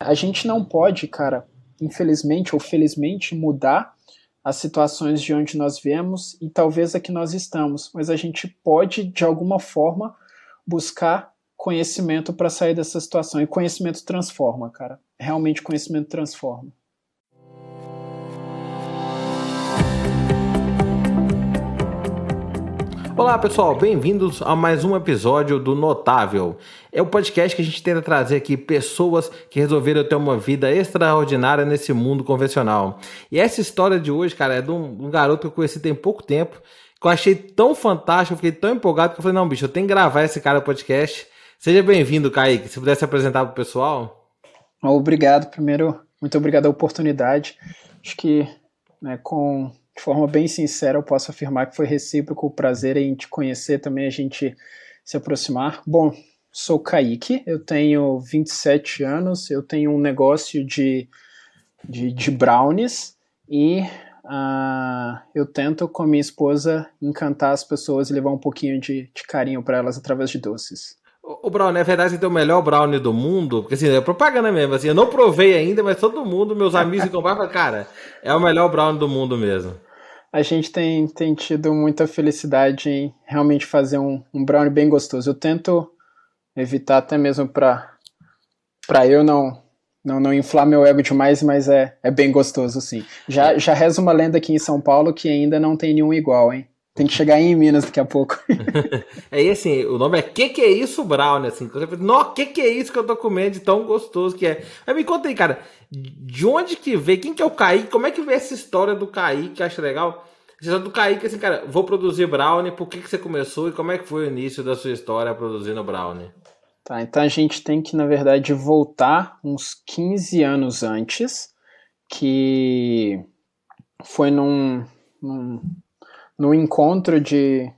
A gente não pode, cara, infelizmente ou felizmente, mudar as situações de onde nós viemos e talvez a que nós estamos, mas a gente pode, de alguma forma, buscar conhecimento para sair dessa situação. E conhecimento transforma, cara. Realmente conhecimento transforma. Olá pessoal, bem-vindos a mais um episódio do Notável. É o podcast que a gente tenta trazer aqui pessoas que resolveram ter uma vida extraordinária nesse mundo convencional. E essa história de hoje, cara, é de um, um garoto que eu conheci tem pouco tempo, que eu achei tão fantástico, eu fiquei tão empolgado que eu falei, não, bicho, eu tenho que gravar esse cara no podcast. Seja bem-vindo, Kaique. Se pudesse apresentar para o pessoal. Obrigado, primeiro, muito obrigado a oportunidade. Acho que né, com de forma bem sincera, eu posso afirmar que foi recíproco o prazer em te conhecer, também a gente se aproximar. Bom, sou Kaique, eu tenho 27 anos, eu tenho um negócio de, de, de brownies e uh, eu tento com a minha esposa encantar as pessoas e levar um pouquinho de, de carinho para elas através de doces. O brownie, é verdade que tem o melhor brownie do mundo? Porque assim, é propaganda mesmo, assim, eu não provei ainda, mas todo mundo, meus amigos que compraram, cara, é o melhor brownie do mundo mesmo a gente tem, tem tido muita felicidade em realmente fazer um, um brownie bem gostoso. Eu tento evitar até mesmo para para eu não, não não inflar meu ego demais, mas é, é bem gostoso, sim. Já, já reza uma lenda aqui em São Paulo que ainda não tem nenhum igual, hein? Tem que chegar em Minas daqui a pouco. é assim, o nome é Que Que É Isso Brownie, assim. Nossa, que que é isso que eu tô comendo de tão gostoso que é. Mas me conta aí, cara, de onde que veio, quem que é o Kaique, como é que veio essa história do Kaique, que eu acho legal? Essa do Kaique, assim, cara, vou produzir Brownie, por que que você começou e como é que foi o início da sua história produzindo Brownie? Tá, então a gente tem que, na verdade, voltar uns 15 anos antes, que foi num, num no encontro de,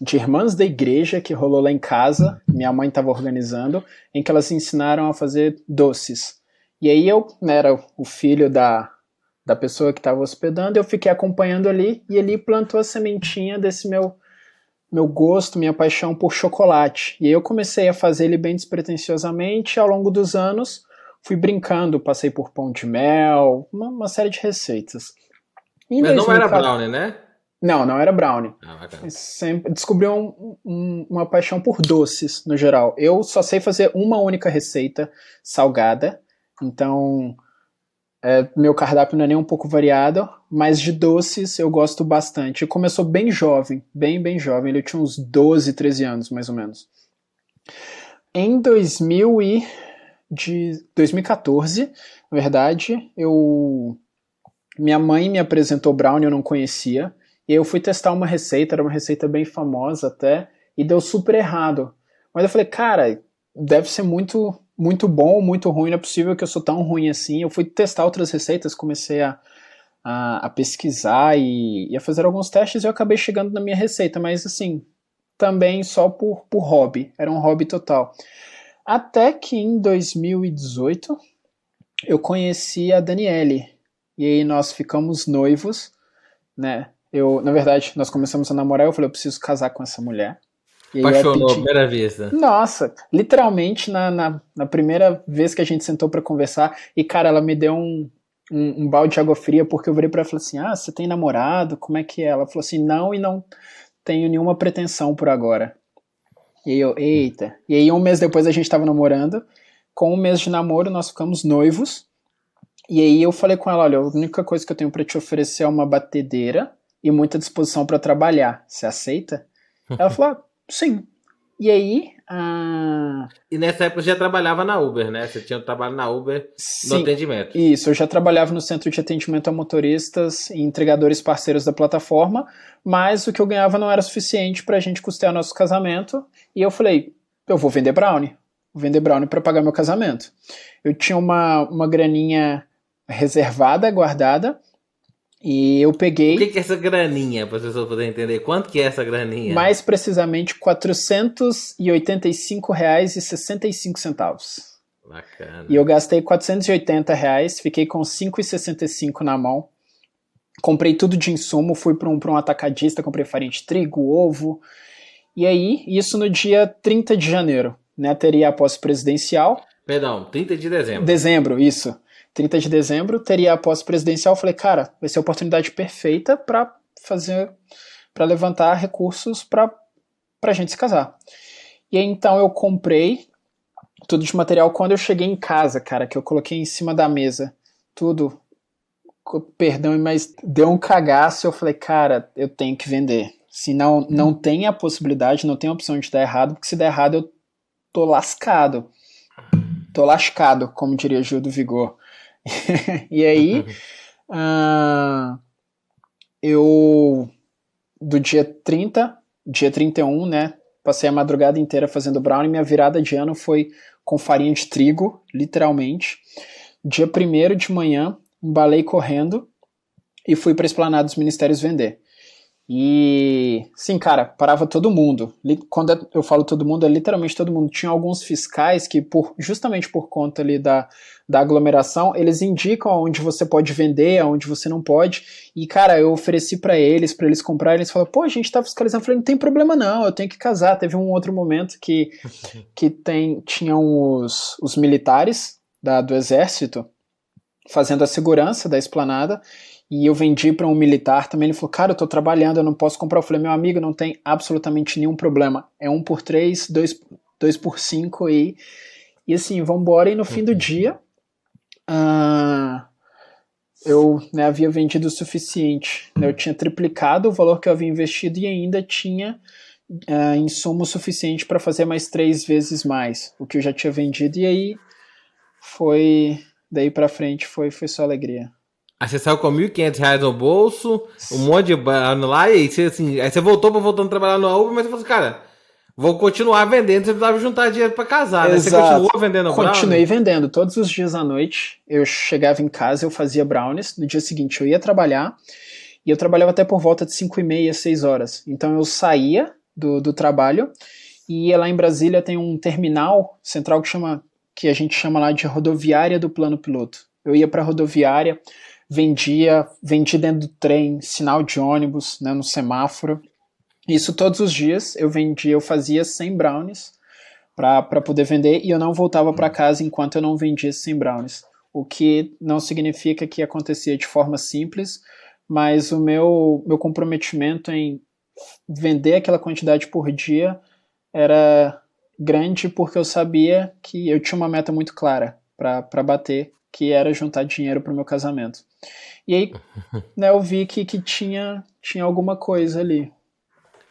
de irmãs da igreja que rolou lá em casa, minha mãe estava organizando, em que elas ensinaram a fazer doces. E aí eu né, era o filho da, da pessoa que estava hospedando, eu fiquei acompanhando ali e ele plantou a sementinha desse meu meu gosto, minha paixão por chocolate. E aí eu comecei a fazer ele bem despretensiosamente, e ao longo dos anos fui brincando, passei por pão de mel, uma, uma série de receitas. Em Mas 2004... não era brownie, né? Não, não era brownie. Ah, Sempre descobriu um, um, uma paixão por doces no geral. Eu só sei fazer uma única receita salgada, então é, meu cardápio não é nem um pouco variado, mas de doces eu gosto bastante. Começou bem jovem, bem, bem jovem. Ele tinha uns 12, 13 anos mais ou menos. Em 2000 e de 2014, na verdade, eu minha mãe me apresentou brownie, eu não conhecia. E eu fui testar uma receita, era uma receita bem famosa até, e deu super errado. Mas eu falei, cara, deve ser muito muito bom, muito ruim, não é possível que eu sou tão ruim assim. Eu fui testar outras receitas, comecei a, a, a pesquisar e, e, a fazer alguns testes e eu acabei chegando na minha receita, mas assim, também só por, por hobby, era um hobby total. Até que em 2018 eu conheci a Daniele e aí nós ficamos noivos, né? Eu, na verdade, nós começamos a namorar, eu falei, eu preciso casar com essa mulher. E Apaixonou à primeira vista. Nossa, literalmente na, na, na, primeira vez que a gente sentou para conversar, e cara, ela me deu um, um, um, balde de água fria, porque eu virei pra ela e falei assim: Ah, você tem namorado? Como é que é? Ela falou assim: Não, e não tenho nenhuma pretensão por agora. E aí eu, eita. E aí um mês depois a gente tava namorando. Com um mês de namoro, nós ficamos noivos. E aí eu falei com ela: Olha, a única coisa que eu tenho para te oferecer é uma batedeira e muita disposição para trabalhar. Você aceita? Ela falou: ah, sim. E aí. Ah... E nessa época você já trabalhava na Uber, né? Você tinha trabalho na Uber sim, no atendimento. Isso, eu já trabalhava no centro de atendimento a motoristas e entregadores parceiros da plataforma, mas o que eu ganhava não era suficiente para a gente custear nosso casamento. E eu falei: eu vou vender brownie. Vou vender brownie para pagar meu casamento. Eu tinha uma, uma graninha reservada, guardada, e eu peguei. O que, que é essa graninha, para as pessoas poderem entender? Quanto que é essa graninha? Mais precisamente, R$ 485,65. Bacana. E eu gastei 480 reais, fiquei com 5,65 na mão. Comprei tudo de insumo, fui para um, um atacadista, comprei farinha de trigo, ovo. E aí, isso no dia 30 de janeiro, né? Teria a posse presidencial. Perdão, 30 de dezembro. Dezembro, isso. 30 de dezembro teria a posse presidencial. Falei, cara, vai ser a oportunidade perfeita para fazer, para levantar recursos para a gente se casar. E aí, então eu comprei tudo de material quando eu cheguei em casa, cara, que eu coloquei em cima da mesa. Tudo. Perdão, mas deu um cagaço. Eu falei, cara, eu tenho que vender. Se não, não tem a possibilidade, não tem a opção de dar errado, porque se der errado eu tô lascado. Tô lascado, como diria Gil do Vigor. e aí, uh, eu, do dia 30, dia 31, né, passei a madrugada inteira fazendo brownie, minha virada de ano foi com farinha de trigo, literalmente. Dia 1 de manhã, embalei correndo e fui para a Esplanada dos Ministérios vender. E sim, cara, parava todo mundo. Quando eu falo todo mundo, é literalmente todo mundo. Tinha alguns fiscais que, por, justamente por conta ali da, da aglomeração, eles indicam onde você pode vender, aonde você não pode. E, cara, eu ofereci para eles, para eles comprarem. Eles falaram, pô, a gente tá fiscalizando. Eu falei, não tem problema não, eu tenho que casar. Teve um outro momento que, que tem, tinham os, os militares da, do exército fazendo a segurança da esplanada e eu vendi para um militar também. Ele falou: Cara, eu estou trabalhando, eu não posso comprar. Eu falei: Meu amigo, não tem absolutamente nenhum problema. É um por três, dois, dois por cinco e, e assim, vamos embora. E no fim do uhum. dia, uh, eu né, havia vendido o suficiente. Né, eu tinha triplicado o valor que eu havia investido e ainda tinha uh, insumo suficiente para fazer mais três vezes mais o que eu já tinha vendido. E aí foi. Daí para frente foi, foi só alegria. Aí você saiu com 1.500 reais no bolso, um monte de ano lá, e você, assim, aí você voltou pra voltando a trabalhar no Uber, mas você falou assim, cara, vou continuar vendendo, você precisava juntar dinheiro pra casar, né? Você continuou vendendo Continuei vendendo todos os dias à noite. Eu chegava em casa, eu fazia brownies. No dia seguinte eu ia trabalhar, e eu trabalhava até por volta de 5 e meia, 6 horas. Então eu saía do, do trabalho, e lá em Brasília tem um terminal central que chama que a gente chama lá de rodoviária do plano piloto. Eu ia para a rodoviária, vendia, vendia dentro do trem, sinal de ônibus, né, no semáforo. Isso todos os dias eu vendia, eu fazia 100 brownies para poder vender e eu não voltava para casa enquanto eu não vendia 100 brownies. O que não significa que acontecia de forma simples, mas o meu, meu comprometimento em vender aquela quantidade por dia era grande porque eu sabia que eu tinha uma meta muito clara para bater, que era juntar dinheiro para o meu casamento. E aí, né, eu vi que, que tinha, tinha alguma coisa ali.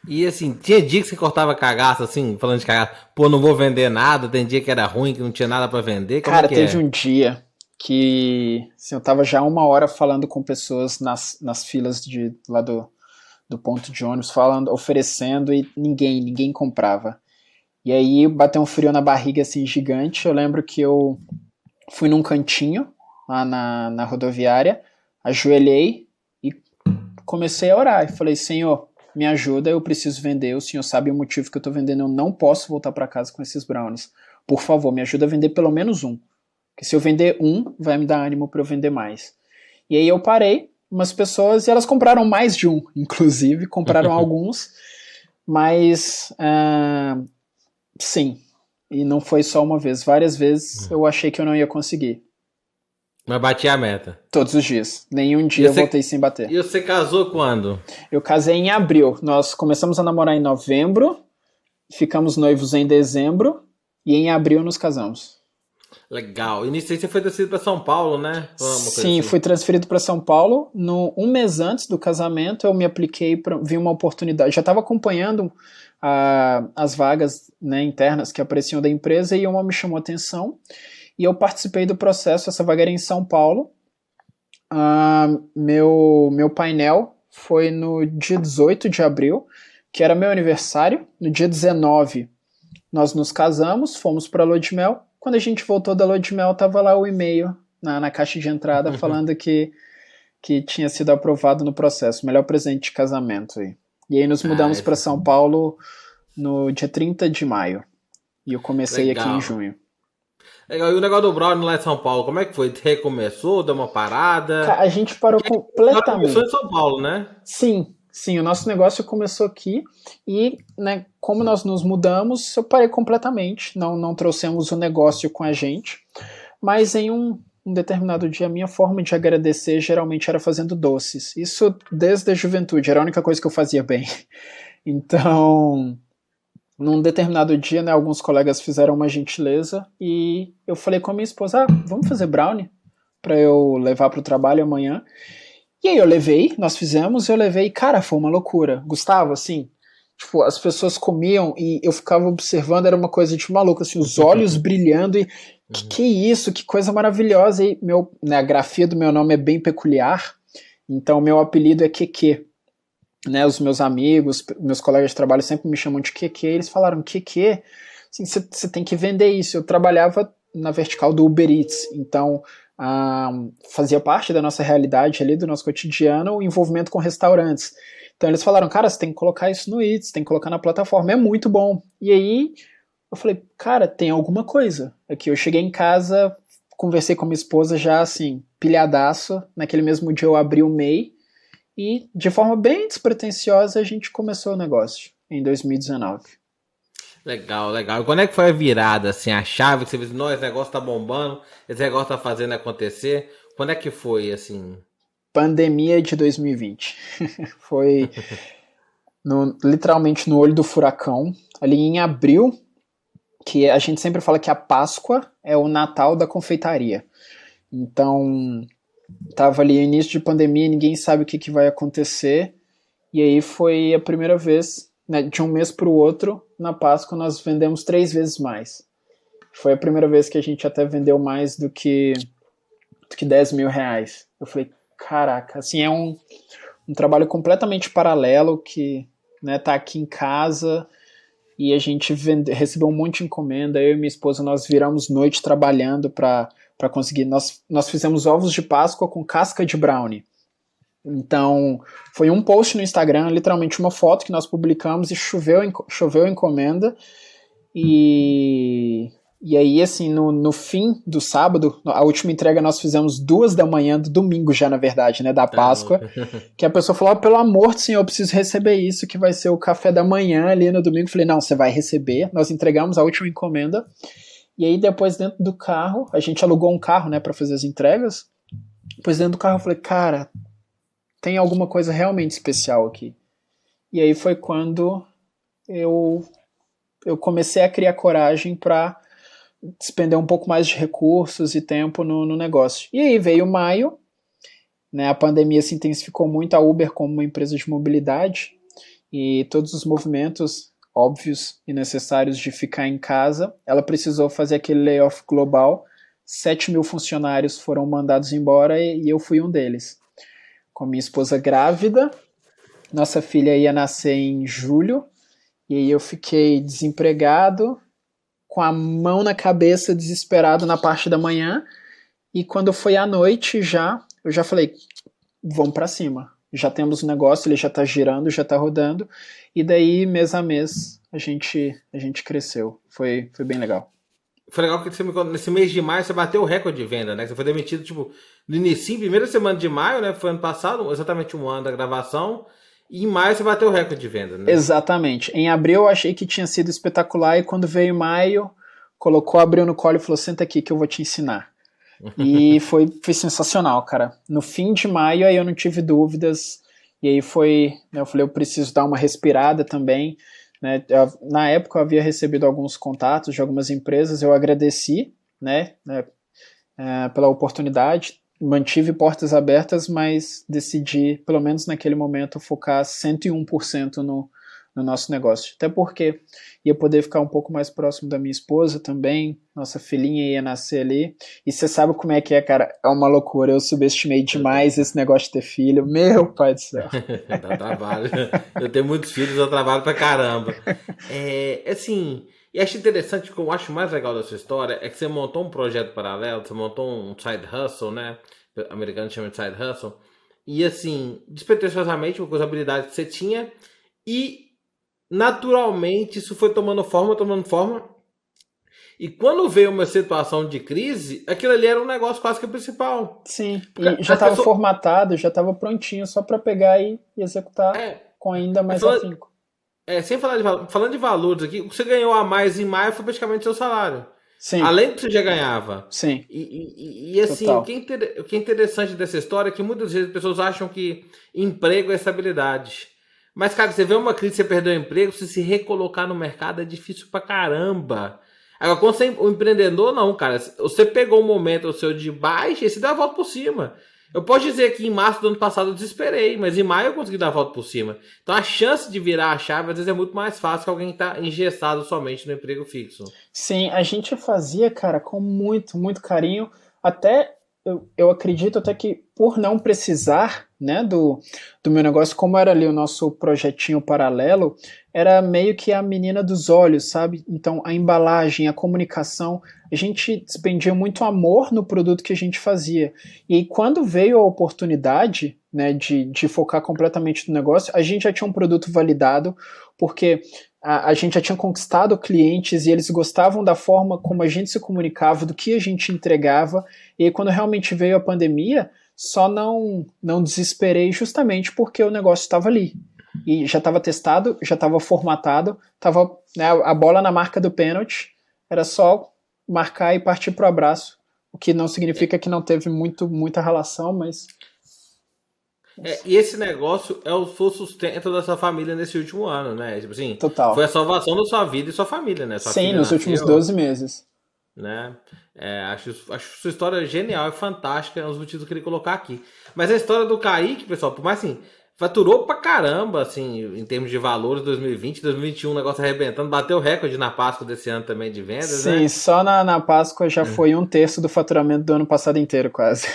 E assim, tinha dia que você cortava cagaço, assim, falando de cagaço, pô, não vou vender nada, tem dia que era ruim, que não tinha nada para vender. Como Cara, é teve é? um dia que assim, eu tava já uma hora falando com pessoas nas, nas filas de, lá do, do ponto de ônibus, falando, oferecendo, e ninguém, ninguém comprava. E aí bateu um frio na barriga assim gigante. Eu lembro que eu fui num cantinho lá na, na rodoviária, ajoelhei e comecei a orar. E falei, Senhor, me ajuda, eu preciso vender. O Senhor sabe o motivo que eu estou vendendo, eu não posso voltar para casa com esses brownies. Por favor, me ajuda a vender pelo menos um. Porque se eu vender um, vai me dar ânimo para eu vender mais. E aí eu parei, umas pessoas, e elas compraram mais de um, inclusive, compraram alguns, mas uh, sim, e não foi só uma vez, várias vezes eu achei que eu não ia conseguir. Mas bati a meta. Todos os dias. Nenhum dia você, eu voltei sem bater. E você casou quando? Eu casei em abril. Nós começamos a namorar em novembro, ficamos noivos em dezembro e em abril nos casamos. Legal. E nisso aí você foi transferido para São Paulo, né? Sim, assim. fui transferido para São Paulo. No, um mês antes do casamento, eu me apliquei, para vi uma oportunidade. Já estava acompanhando uh, as vagas né, internas que apareciam da empresa e uma me chamou a atenção e eu participei do processo, essa vaga era em São Paulo. Uh, meu, meu painel foi no dia 18 de abril, que era meu aniversário. No dia 19, nós nos casamos, fomos para a Lua de Mel. Quando a gente voltou da Lua de Mel, tava lá o e-mail na, na caixa de entrada falando que, que tinha sido aprovado no processo. Melhor presente de casamento aí. E aí nos ah, mudamos ah, para São Paulo no dia 30 de maio. E eu comecei Legal. aqui em junho. Legal. E o negócio do Brownie lá em São Paulo, como é que foi? Recomeçou? Deu uma parada? A gente parou completamente. Começou em São Paulo, né? Sim, Sim, o nosso negócio começou aqui e, né, como nós nos mudamos, eu parei completamente, não, não trouxemos o negócio com a gente, mas em um, um determinado dia, a minha forma de agradecer geralmente era fazendo doces. Isso desde a juventude, era a única coisa que eu fazia bem. Então, num determinado dia, né, alguns colegas fizeram uma gentileza e eu falei com a minha esposa: ah, vamos fazer brownie para eu levar para o trabalho amanhã. E aí eu levei, nós fizemos, eu levei, cara, foi uma loucura. Gustavo, assim, tipo, as pessoas comiam e eu ficava observando, era uma coisa de maluco, assim, os olhos brilhando e que, uhum. que isso, que coisa maravilhosa. E meu, né, a grafia do meu nome é bem peculiar, então meu apelido é Keke. Né, os meus amigos, meus colegas de trabalho sempre me chamam de Keke. Eles falaram, Keke, você tem que vender isso. Eu trabalhava na vertical do Uber Eats, então ah, fazia parte da nossa realidade ali, do nosso cotidiano, o envolvimento com restaurantes. Então eles falaram, cara, você tem que colocar isso no Eats, tem que colocar na plataforma, é muito bom. E aí eu falei, cara, tem alguma coisa. Aqui eu cheguei em casa, conversei com minha esposa já assim, pilhadaço. Naquele mesmo dia eu abri o MEI e de forma bem despretensiosa a gente começou o negócio em 2019. Legal, legal. E quando é que foi a virada, assim, a chave que você viu, não, esse negócio tá bombando, esse negócio tá fazendo acontecer? Quando é que foi, assim? Pandemia de 2020. foi no, literalmente no olho do furacão. Ali em abril, que a gente sempre fala que a Páscoa é o Natal da confeitaria. Então, tava ali início de pandemia, ninguém sabe o que, que vai acontecer. E aí foi a primeira vez, né, de um mês para o outro, na Páscoa nós vendemos três vezes mais. Foi a primeira vez que a gente até vendeu mais do que, do que 10 mil reais. Eu falei, caraca, assim, é um, um trabalho completamente paralelo que né, tá aqui em casa, e a gente vende, recebeu um monte de encomenda. Eu e minha esposa nós viramos noite trabalhando para conseguir. Nós, nós fizemos ovos de Páscoa com casca de brownie. Então, foi um post no Instagram, literalmente uma foto que nós publicamos e choveu, choveu encomenda. E e aí, assim, no, no fim do sábado, a última entrega nós fizemos duas da manhã do domingo já, na verdade, né, da tá Páscoa, que a pessoa falou, oh, pelo amor do Senhor, eu preciso receber isso, que vai ser o café da manhã ali no domingo. Eu falei, não, você vai receber. Nós entregamos a última encomenda. E aí, depois, dentro do carro, a gente alugou um carro, né, para fazer as entregas. Depois, dentro do carro, eu falei, cara, tem alguma coisa realmente especial aqui. E aí foi quando eu, eu comecei a criar coragem para despender um pouco mais de recursos e tempo no, no negócio. E aí veio maio, né, a pandemia se intensificou muito, a Uber como uma empresa de mobilidade e todos os movimentos óbvios e necessários de ficar em casa, ela precisou fazer aquele layoff global, 7 mil funcionários foram mandados embora e, eu fui um deles. Com minha esposa grávida, nossa filha ia nascer em julho, e aí eu fiquei desempregado, com a mão na cabeça, desesperado na parte da manhã. E quando foi à noite já, eu já falei, vamos para cima. Já temos o um negócio, ele já está girando, já está rodando. E daí, mês a mês, a gente, a gente cresceu. Foi, foi bem legal. Foi legal que você, nesse mês de maio você bateu o recorde de venda, né? Você foi demitido, tipo, no início, primeira semana de maio, né? Foi ano passado, exatamente um ano da gravação. E em maio você bateu o recorde de venda, né? Exatamente. Em abril eu achei que tinha sido espetacular e quando veio maio, colocou, abriu no colo e falou: senta aqui que eu vou te ensinar. e foi, foi sensacional, cara. No fim de maio aí eu não tive dúvidas. E aí foi, né, eu falei, eu preciso dar uma respirada também. Né? Eu, na época eu havia recebido alguns contatos de algumas empresas, eu agradeci, né, né é, pela oportunidade, mantive portas abertas, mas decidi, pelo menos naquele momento, focar 101% no, no nosso negócio. Até porque ia poder ficar um pouco mais próximo da minha esposa também, nossa filhinha ia nascer ali. E você sabe como é que é, cara? É uma loucura. Eu subestimei demais esse negócio de ter filho. Meu pai do céu. Dá trabalho. Eu tenho muitos filhos, eu trabalho pra caramba. É, assim, e acho interessante, o que eu acho mais legal dessa história é que você montou um projeto paralelo, você montou um side hustle, né? O americano chama de side hustle. E assim, despretensiosamente, com as habilidades que você tinha, e naturalmente isso foi tomando forma, tomando forma. E quando veio uma situação de crise, aquilo ali era um negócio quase que principal. Sim, e já estava pessoa... formatado, já estava prontinho só para pegar e executar. É, com ainda mais falando, afinco. É, sem falar de falando de valores aqui, o que você ganhou a mais em maio foi praticamente seu salário. Sim. Além do que você já ganhava. Sim. E, e, e assim, o que, é o que é interessante dessa história é que muitas vezes as pessoas acham que emprego é estabilidade. Mas, cara, você vê uma crise, você perdeu o emprego, você se recolocar no mercado é difícil pra caramba. Agora, quando você é um empreendedor, não, cara. Você pegou um momento o seu de baixa e você dá a volta por cima. Eu posso dizer que em março do ano passado eu desesperei, mas em maio eu consegui dar a volta por cima. Então a chance de virar a chave às vezes é muito mais fácil que alguém está engessado somente no emprego fixo. Sim, a gente fazia, cara, com muito, muito carinho. Até eu, eu acredito até que por não precisar né, do, do meu negócio, como era ali o nosso projetinho paralelo, era meio que a menina dos olhos, sabe? Então a embalagem, a comunicação, a gente despendia muito amor no produto que a gente fazia. E quando veio a oportunidade né, de, de focar completamente no negócio, a gente já tinha um produto validado, porque a, a gente já tinha conquistado clientes e eles gostavam da forma como a gente se comunicava, do que a gente entregava. E aí, quando realmente veio a pandemia, só não, não desesperei justamente porque o negócio estava ali. E já estava testado, já estava formatado, estava né, a bola na marca do pênalti, era só marcar e partir para o abraço. O que não significa que não teve muito, muita relação, mas. É, e esse negócio é o seu sustento da sua família nesse último ano, né? Tipo assim, Total. Foi a salvação da sua vida e sua família, né? Sua Sim, nos nasceu, últimos 12 meses. Né? É, acho, acho sua história genial e fantástica, é um dos motivos que eu queria colocar aqui. Mas a história do Kaique, pessoal, por mais assim, faturou pra caramba, assim, em termos de valores, 2020, 2021, o negócio arrebentando, bateu recorde na Páscoa desse ano também de vendas, Sim, né? só na, na Páscoa já hum. foi um terço do faturamento do ano passado inteiro, quase.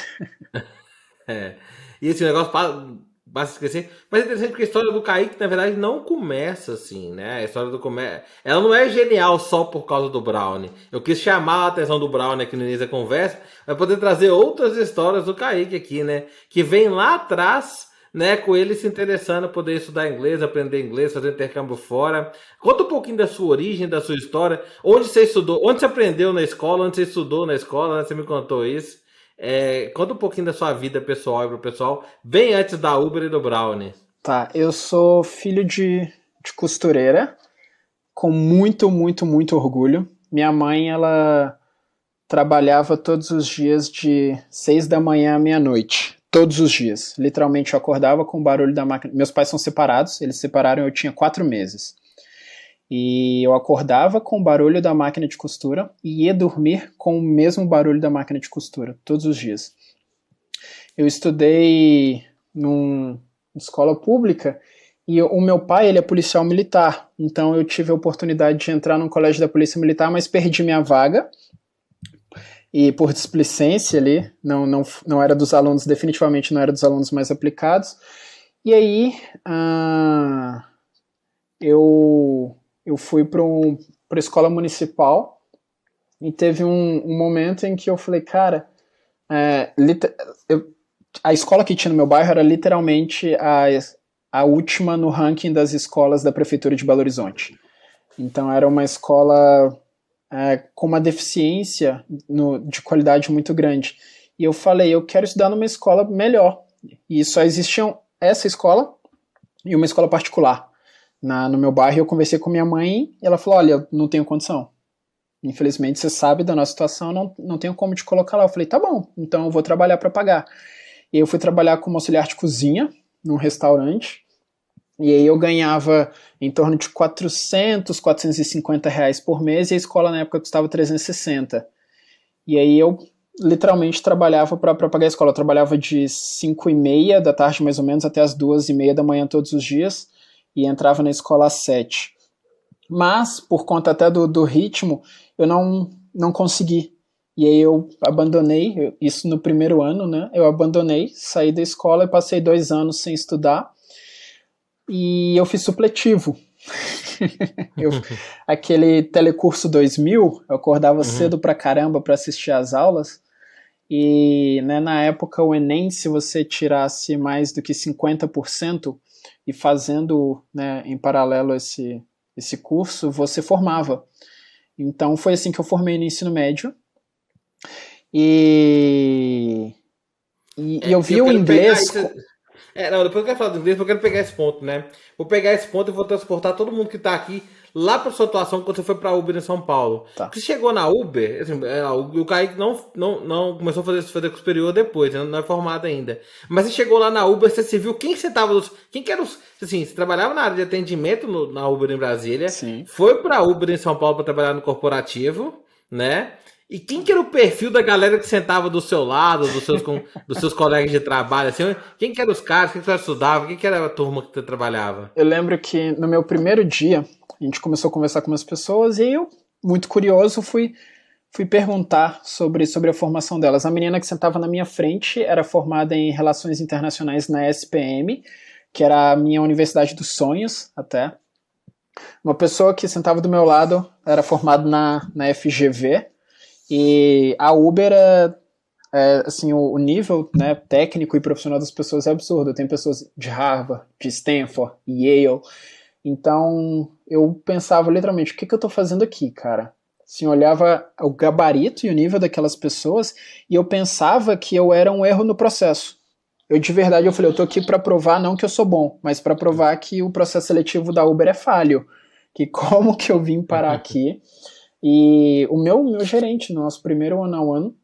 é. E esse negócio basta esquecer. Mas é interessante porque a história do Kaique, na verdade, não começa assim, né? A história do começo. Ela não é genial só por causa do Brownie. Eu quis chamar a atenção do Brownie aqui no início da conversa, para poder trazer outras histórias do Kaique aqui, né? Que vem lá atrás né, com ele se interessando poder estudar inglês, aprender inglês, fazer intercâmbio fora. Conta um pouquinho da sua origem, da sua história, onde você estudou, onde você aprendeu na escola, onde você estudou na escola, né? você me contou isso. É, conta um pouquinho da sua vida pessoal e pro pessoal, bem antes da Uber e do Brownie. Tá, eu sou filho de, de costureira, com muito, muito, muito orgulho. Minha mãe, ela trabalhava todos os dias de seis da manhã à meia-noite todos os dias. Literalmente eu acordava com o barulho da máquina. Meus pais são separados, eles separaram eu tinha quatro meses. E eu acordava com o barulho da máquina de costura e ia dormir com o mesmo barulho da máquina de costura, todos os dias. Eu estudei numa escola pública e o meu pai ele é policial militar, então eu tive a oportunidade de entrar no colégio da polícia militar, mas perdi minha vaga e por displicência ali, não, não, não era dos alunos, definitivamente não era dos alunos mais aplicados. E aí uh, eu, eu fui para um, a escola municipal e teve um, um, momento em que eu falei, cara, é, eu, a escola que tinha no meu bairro era literalmente a, a última no ranking das escolas da prefeitura de Belo Horizonte. Então era uma escola é, com uma deficiência no, de qualidade muito grande. E eu falei, eu quero estudar numa escola melhor. E só existiam essa escola e uma escola particular. Na, no meu bairro, eu conversei com minha mãe e ela falou: Olha, eu não tenho condição. Infelizmente, você sabe da nossa situação, não, não tenho como te colocar lá. Eu falei: Tá bom, então eu vou trabalhar para pagar. E eu fui trabalhar como auxiliar de cozinha num restaurante. E aí eu ganhava em torno de 400, 450 reais por mês e a escola na época custava 360. E aí eu literalmente trabalhava para pagar a escola. Eu trabalhava de 5 e meia da tarde mais ou menos até as 2 e meia da manhã todos os dias e entrava na escola às 7. Mas, por conta até do, do ritmo, eu não, não consegui. E aí eu abandonei, isso no primeiro ano, né? Eu abandonei, saí da escola e passei dois anos sem estudar e eu fiz supletivo. eu, aquele telecurso 2000, eu acordava uhum. cedo pra caramba para assistir às aulas. E né, na época o Enem, se você tirasse mais do que 50% e fazendo né, em paralelo esse, esse curso, você formava. Então foi assim que eu formei no ensino médio. E, e, é, e eu vi eu o inglês. É, não, depois eu quero falar do inglês, porque eu quero pegar esse ponto, né? Vou pegar esse ponto e vou transportar todo mundo que tá aqui lá para sua atuação quando você foi para Uber em São Paulo. Tá. Você chegou na Uber, assim, é, o Kaique não, não, não começou a fazer, fazer com superior depois, né? não é formado ainda. Mas você chegou lá na Uber, você se viu quem você tava, quem que era os, assim, você trabalhava na área de atendimento no, na Uber em Brasília, Sim. foi para Uber em São Paulo para trabalhar no corporativo, né? E quem que era o perfil da galera que sentava do seu lado, dos seus, com, dos seus colegas de trabalho? Assim, quem que eram os caras? Quem que você estudava? Quem que era a turma que você trabalhava? Eu lembro que no meu primeiro dia, a gente começou a conversar com umas pessoas e eu, muito curioso, fui, fui perguntar sobre, sobre a formação delas. A menina que sentava na minha frente era formada em Relações Internacionais na SPM, que era a minha universidade dos sonhos, até. Uma pessoa que sentava do meu lado era formada na, na FGV, e a Uber é, é assim, o, o, nível né, técnico e profissional das pessoas é absurdo. Tem pessoas de Harvard, de Stanford, Yale, então eu pensava literalmente, o que, que eu estou fazendo aqui, cara? Assim, eu olhava o gabarito e o nível daquelas pessoas e eu pensava que eu era um erro no processo. Eu de verdade eu falei, eu tô aqui para provar não que eu sou bom, mas para provar que o processo seletivo da Uber é falho, que como que eu vim parar aqui? E o meu meu gerente no nosso primeiro one on one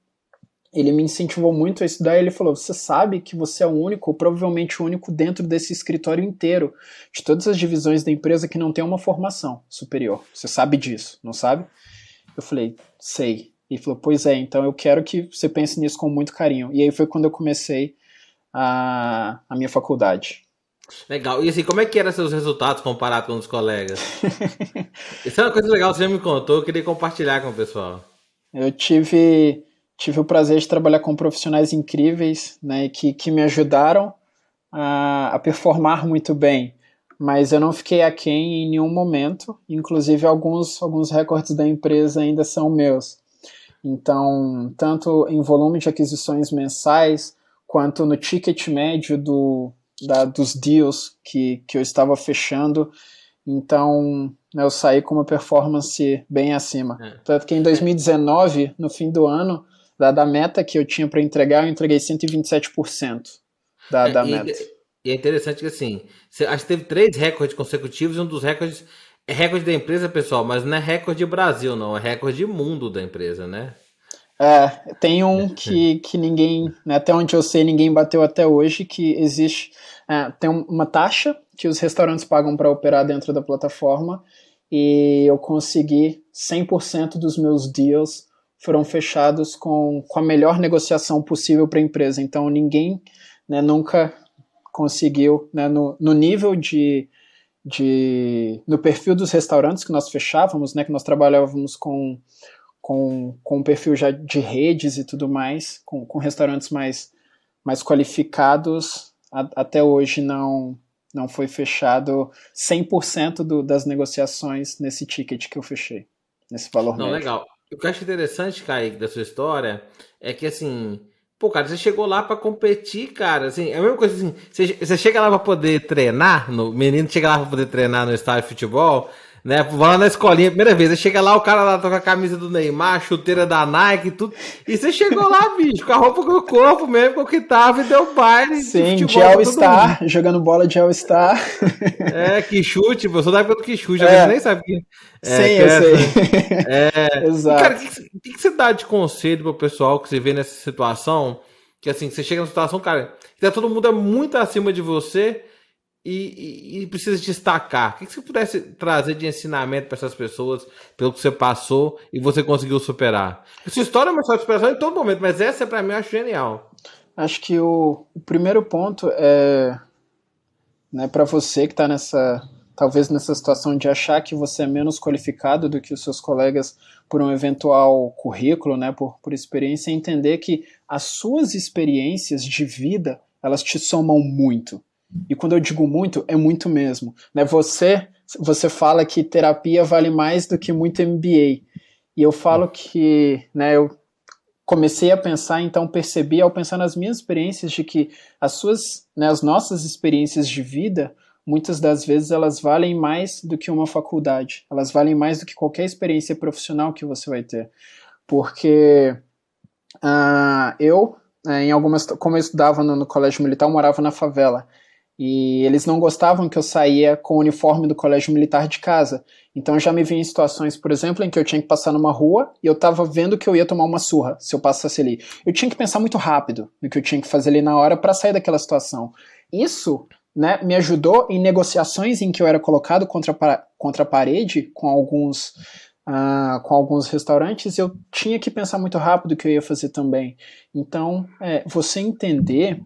ele me incentivou muito a estudar e ele falou: Você sabe que você é o único, provavelmente o único dentro desse escritório inteiro, de todas as divisões da empresa que não tem uma formação superior. Você sabe disso, não sabe? Eu falei: Sei. E ele falou: Pois é, então eu quero que você pense nisso com muito carinho. E aí foi quando eu comecei a, a minha faculdade. Legal. E assim, como é que eram seus resultados comparados com os colegas? Isso é uma coisa legal, você já me contou, eu queria compartilhar com o pessoal. Eu tive tive o prazer de trabalhar com profissionais incríveis, né, que, que me ajudaram a, a performar muito bem, mas eu não fiquei aquém em nenhum momento, inclusive alguns, alguns recordes da empresa ainda são meus. Então, tanto em volume de aquisições mensais, quanto no ticket médio do, da, dos deals que, que eu estava fechando, então né, eu saí com uma performance bem acima. É. Tanto que em 2019, no fim do ano, da, da meta que eu tinha para entregar, eu entreguei 127% da, é, da meta. E é interessante que assim, você, acho que teve três recordes consecutivos e um dos recordes é recorde da empresa, pessoal, mas não é recorde Brasil, não, é recorde mundo da empresa, né? É, tem um que, que ninguém, né, até onde eu sei, ninguém bateu até hoje, que existe, é, tem uma taxa que os restaurantes pagam para operar dentro da plataforma e eu consegui 100% dos meus deals foram fechados com, com a melhor negociação possível para a empresa. Então ninguém né, nunca conseguiu, né, no, no nível de, de. no perfil dos restaurantes que nós fechávamos, né, que nós trabalhávamos com, com, com um perfil já de redes e tudo mais, com, com restaurantes mais, mais qualificados, a, até hoje não. Não foi fechado 100% do, das negociações nesse ticket que eu fechei, nesse valor Não, médio. legal. O que eu acho interessante, Kaique, da sua história é que assim. Pô, cara, você chegou lá para competir, cara. Assim, é a mesma coisa assim. Você, você chega lá para poder treinar, no menino chega lá para poder treinar no estádio de futebol né? Vai lá na escolinha, primeira vez, aí chega lá, o cara lá tá com a camisa do Neymar, chuteira da Nike, tudo. E você chegou lá, bicho, com a roupa com o corpo mesmo, com o que tava, e deu baile. Sim, de All-Star, jogando bola de All-Star. É, que chute, pô, sou da época do que chute, é. nem sabe que. É, Sim, eu é, sei. É. Exato. E, cara, o que, que, que você dá de conselho pro pessoal que você vê nessa situação? Que assim, você chega na situação, cara, que tá todo mundo é muito acima de você e, e, e, precisa destacar. O que, você pudesse trazer de ensinamento para essas pessoas, pelo que você passou e você conseguiu superar? Essa história é uma história de superação em todo momento, mas essa para mim eu acho genial. Acho que o, o primeiro ponto é né, para você que está nessa talvez nessa situação de achar que você é menos qualificado do que os seus colegas por um eventual currículo, né, por, por experiência, entender que as suas experiências de vida elas te somam muito. E quando eu digo muito, é muito mesmo. Né? Você, você fala que terapia vale mais do que muito MBA. E eu falo que né, eu comecei a pensar, então percebi ao pensar nas minhas experiências de que as suas, né, as nossas experiências de vida, muitas das vezes elas valem mais do que uma faculdade. Elas valem mais do que qualquer experiência profissional que você vai ter. Porque uh, eu é, em algumas, como eu estudava no, no colégio militar, eu morava na favela. E eles não gostavam que eu saía com o uniforme do colégio militar de casa. Então eu já me vi em situações, por exemplo, em que eu tinha que passar numa rua e eu estava vendo que eu ia tomar uma surra se eu passasse ali. Eu tinha que pensar muito rápido no que eu tinha que fazer ali na hora para sair daquela situação. Isso né, me ajudou em negociações em que eu era colocado contra, contra a parede com alguns, uh, com alguns restaurantes, eu tinha que pensar muito rápido o que eu ia fazer também. Então, é, você entender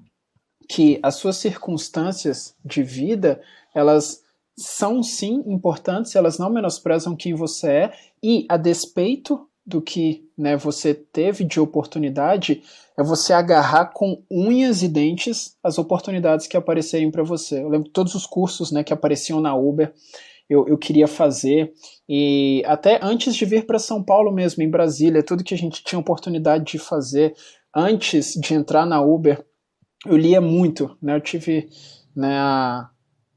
que as suas circunstâncias de vida, elas são sim importantes, elas não menosprezam quem você é, e a despeito do que né, você teve de oportunidade, é você agarrar com unhas e dentes as oportunidades que aparecerem para você. Eu lembro todos os cursos né, que apareciam na Uber, eu, eu queria fazer, e até antes de vir para São Paulo mesmo, em Brasília, tudo que a gente tinha oportunidade de fazer antes de entrar na Uber, eu lia muito, né? Eu tive né, a,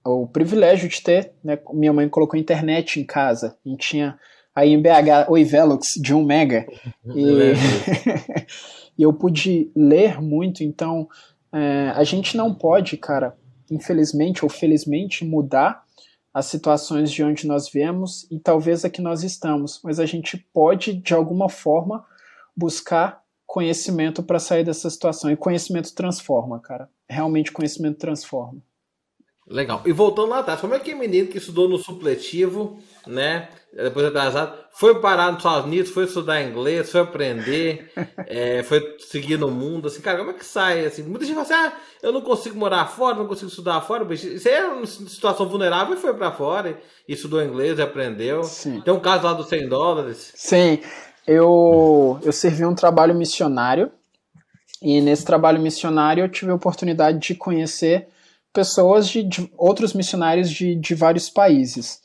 o privilégio de ter, né, minha mãe colocou internet em casa, e tinha aí em BH Oi Velox de 1 mega, e, e eu pude ler muito, então é, a gente não pode, cara, infelizmente ou felizmente, mudar as situações de onde nós viemos e talvez a que nós estamos, mas a gente pode, de alguma forma, buscar conhecimento para sair dessa situação. E conhecimento transforma, cara. Realmente conhecimento transforma. Legal. E voltando lá atrás, como é que é menino que estudou no supletivo, né? Depois atrasado, foi parar nos Estados Unidos, foi estudar inglês, foi aprender, é, foi seguir no mundo, assim, cara, como é que sai? Assim, muita gente fala assim, ah, eu não consigo morar fora, não consigo estudar fora, Você é uma situação vulnerável e foi para fora, e estudou inglês, e aprendeu. Sim. Tem um caso lá dos 100 dólares. Sim eu, eu servi um trabalho missionário e nesse trabalho missionário eu tive a oportunidade de conhecer pessoas de, de outros missionários de, de vários países.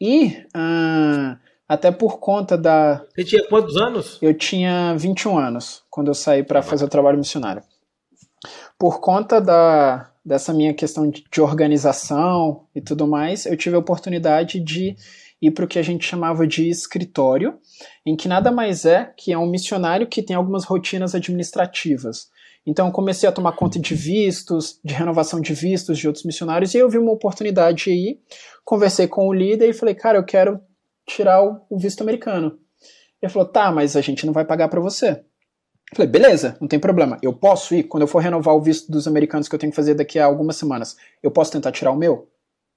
E uh, até por conta da. Você tinha quantos anos? Eu tinha 21 anos quando eu saí para fazer o trabalho missionário. Por conta da, dessa minha questão de, de organização e tudo mais, eu tive a oportunidade de ir para o que a gente chamava de escritório, em que nada mais é que é um missionário que tem algumas rotinas administrativas. Então, comecei a tomar conta de vistos, de renovação de vistos de outros missionários, e eu vi uma oportunidade aí, conversei com o líder e falei, cara, eu quero tirar o visto americano. Ele falou, tá, mas a gente não vai pagar para você. Eu falei, beleza, não tem problema. Eu posso ir, quando eu for renovar o visto dos americanos que eu tenho que fazer daqui a algumas semanas, eu posso tentar tirar o meu?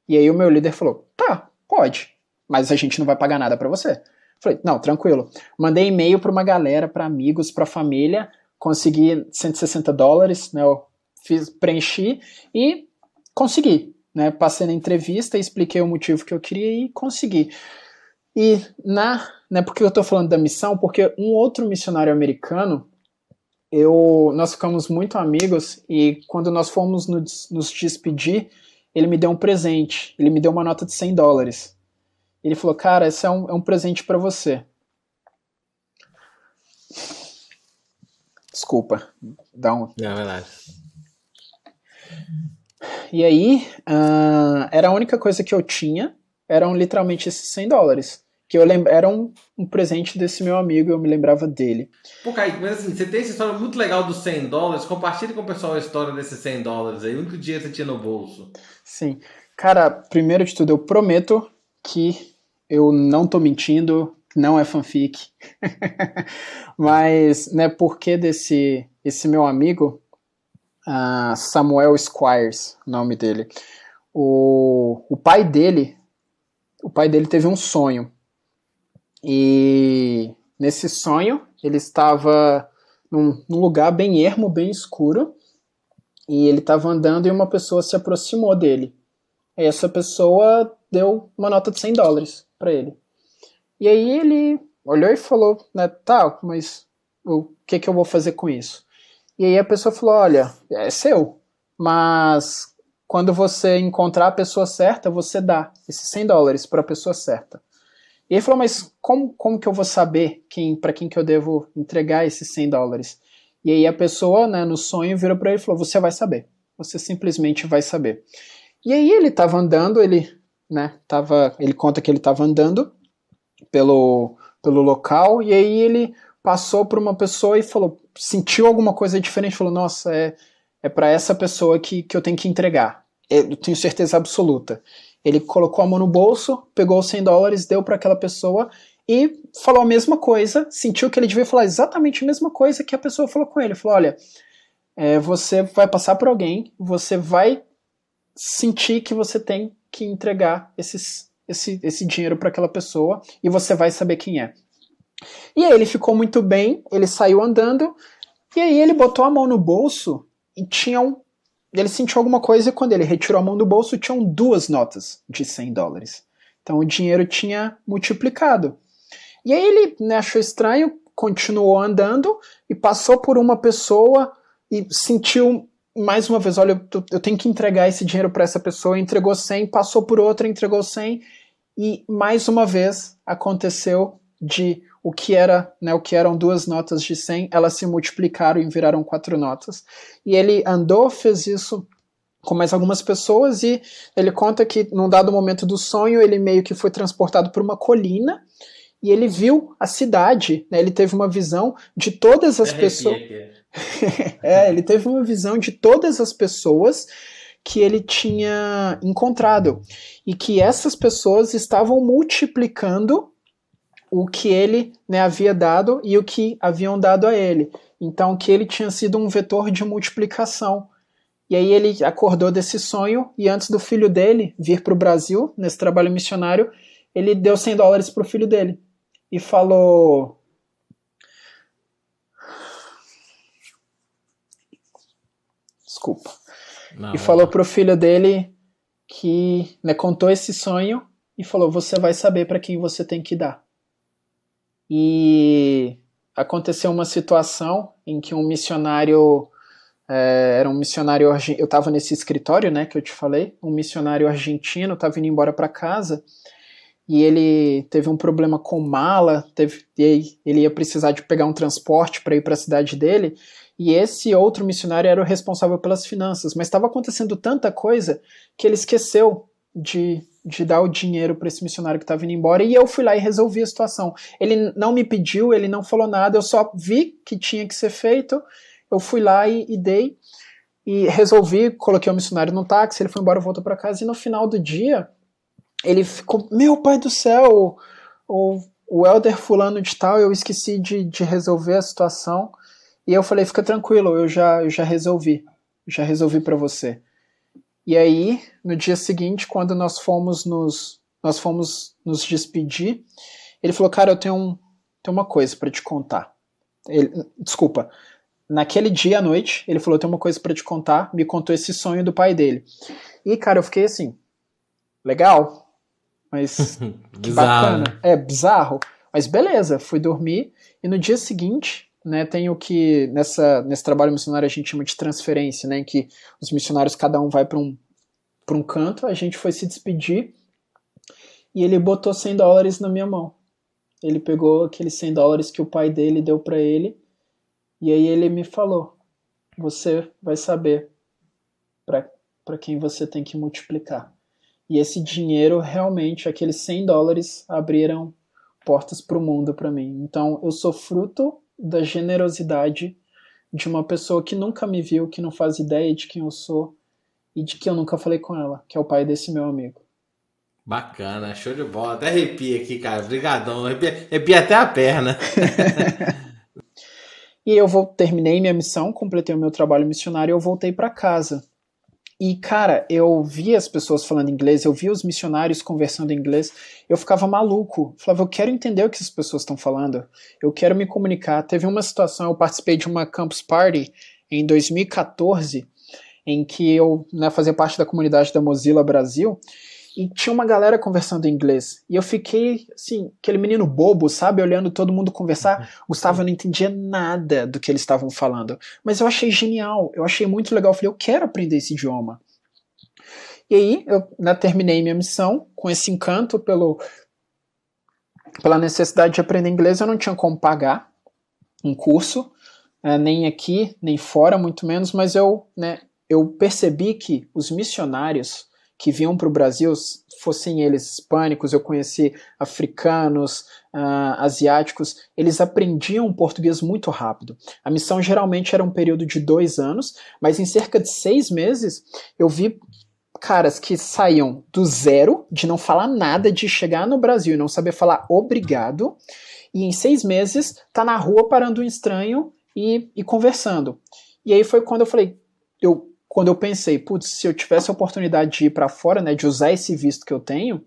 E aí o meu líder falou, tá, pode mas a gente não vai pagar nada para você. Falei, não, tranquilo. Mandei e-mail para uma galera, para amigos, para família, consegui 160 dólares, né? Eu fiz, preenchi e consegui, né? Passei na entrevista, expliquei o motivo que eu queria e consegui. E na, né? Porque eu estou falando da missão, porque um outro missionário americano, eu, nós ficamos muito amigos e quando nós fomos nos, nos despedir, ele me deu um presente. Ele me deu uma nota de 100 dólares. Ele falou, cara, esse é um, é um presente para você. Desculpa, dá um. Não, verdade. E aí, uh, era a única coisa que eu tinha, eram literalmente esses 100 dólares. Que eu lembro, era um, um presente desse meu amigo, eu me lembrava dele. Pô, Kaique, mas assim, você tem essa história muito legal dos 100 dólares, compartilhe com o pessoal a história desses 100 dólares aí, o único dia você tinha no bolso. Sim. Cara, primeiro de tudo, eu prometo que eu não tô mentindo, não é fanfic. Mas, né, por que desse esse meu amigo, uh, Samuel Squires, nome dele. O, o pai dele, o pai dele teve um sonho. E nesse sonho, ele estava num, num lugar bem ermo, bem escuro, e ele estava andando e uma pessoa se aproximou dele. E essa pessoa deu uma nota de 100 dólares para ele. E aí ele olhou e falou, né, tá, mas o que que eu vou fazer com isso? E aí a pessoa falou, olha, é seu, mas quando você encontrar a pessoa certa, você dá esses 100 dólares para a pessoa certa. E ele falou, mas como, como que eu vou saber quem para quem que eu devo entregar esses 100 dólares? E aí a pessoa, né, no sonho, virou para ele e falou, você vai saber. Você simplesmente vai saber. E aí ele estava andando, ele né? Tava, ele conta que ele estava andando pelo, pelo local e aí ele passou por uma pessoa e falou, sentiu alguma coisa diferente, falou, nossa, é, é para essa pessoa que, que eu tenho que entregar. Eu tenho certeza absoluta. Ele colocou a mão no bolso, pegou os 100 dólares, deu para aquela pessoa e falou a mesma coisa, sentiu que ele devia falar exatamente a mesma coisa que a pessoa falou com ele. Falou: olha, é, você vai passar por alguém, você vai sentir que você tem que entregar esses, esse, esse dinheiro para aquela pessoa e você vai saber quem é. E aí ele ficou muito bem, ele saiu andando, e aí ele botou a mão no bolso e tinham. Ele sentiu alguma coisa e quando ele retirou a mão do bolso, tinham duas notas de 100 dólares. Então o dinheiro tinha multiplicado. E aí ele né, achou estranho, continuou andando e passou por uma pessoa e sentiu mais uma vez: olha, eu, tenho que entregar esse dinheiro para essa pessoa. Entregou 100, passou por outra, entregou 100. E mais uma vez aconteceu de o que era, né, o que eram duas notas de 100, elas se multiplicaram e viraram quatro notas. E ele andou, fez isso com mais algumas pessoas e ele conta que num dado momento do sonho ele meio que foi transportado por uma colina e ele viu a cidade, né, ele teve uma visão de todas as pessoas. é, ele teve uma visão de todas as pessoas que ele tinha encontrado e que essas pessoas estavam multiplicando o que ele né, havia dado e o que haviam dado a ele. Então, que ele tinha sido um vetor de multiplicação. E aí ele acordou desse sonho e antes do filho dele vir para o Brasil, nesse trabalho missionário, ele deu 100 dólares para o filho dele e falou: Desculpa. Não, e falou pro filho dele que né, contou esse sonho e falou: Você vai saber para quem você tem que dar. E aconteceu uma situação em que um missionário é, era um missionário eu estava nesse escritório né que eu te falei um missionário argentino estava indo embora para casa e ele teve um problema com mala teve ele ia precisar de pegar um transporte para ir para a cidade dele e esse outro missionário era o responsável pelas finanças. Mas estava acontecendo tanta coisa que ele esqueceu de de dar o dinheiro para esse missionário que estava indo embora. E eu fui lá e resolvi a situação. Ele não me pediu, ele não falou nada, eu só vi que tinha que ser feito, eu fui lá e, e dei e resolvi, coloquei o missionário no táxi, ele foi embora, voltou para casa. E no final do dia ele ficou, meu pai do céu, o, o Elder fulano de tal, eu esqueci de, de resolver a situação e eu falei, fica tranquilo, eu já, eu já resolvi, já resolvi para você. E aí, no dia seguinte, quando nós fomos nos, nós fomos nos despedir, ele falou: Cara, eu tenho, um, tenho uma coisa para te contar. Ele, desculpa. Naquele dia à noite, ele falou: Eu tenho uma coisa para te contar. Me contou esse sonho do pai dele. E, cara, eu fiquei assim: Legal, mas que bacana. É bizarro. Mas beleza, fui dormir. E no dia seguinte, né, tem o que nessa, nesse trabalho missionário a gente chama de transferência, né, em que os missionários cada um vai para um, um canto, a gente foi se despedir e ele botou 100 dólares na minha mão. Ele pegou aqueles 100 dólares que o pai dele deu para ele e aí ele me falou: Você vai saber para quem você tem que multiplicar. E esse dinheiro, realmente, aqueles 100 dólares abriram portas para o mundo para mim. Então eu sou fruto da generosidade de uma pessoa que nunca me viu, que não faz ideia de quem eu sou e de que eu nunca falei com ela, que é o pai desse meu amigo. Bacana, show de bola. Até arrepia aqui, cara. Obrigadão. Arrepia, arrepia até a perna. e eu vou, terminei minha missão, completei o meu trabalho missionário e eu voltei para casa. E, cara, eu via as pessoas falando inglês, eu via os missionários conversando inglês, eu ficava maluco. Falava, eu quero entender o que as pessoas estão falando, eu quero me comunicar. Teve uma situação, eu participei de uma campus party em 2014, em que eu né, fazia parte da comunidade da Mozilla Brasil, e tinha uma galera conversando em inglês. E eu fiquei, assim, aquele menino bobo, sabe? Olhando todo mundo conversar. Uhum. Gustavo, eu não entendia nada do que eles estavam falando. Mas eu achei genial, eu achei muito legal. Eu falei, eu quero aprender esse idioma. E aí, eu né, terminei minha missão com esse encanto pelo, pela necessidade de aprender inglês. Eu não tinha como pagar um curso, né, nem aqui, nem fora, muito menos, mas eu, né, eu percebi que os missionários que vinham para o Brasil, fossem eles hispânicos, eu conheci africanos, uh, asiáticos, eles aprendiam português muito rápido. A missão geralmente era um período de dois anos, mas em cerca de seis meses eu vi caras que saíam do zero, de não falar nada, de chegar no Brasil e não saber falar obrigado, e em seis meses tá na rua parando um estranho e, e conversando. E aí foi quando eu falei, eu quando eu pensei, putz, se eu tivesse a oportunidade de ir para fora, né, de usar esse visto que eu tenho,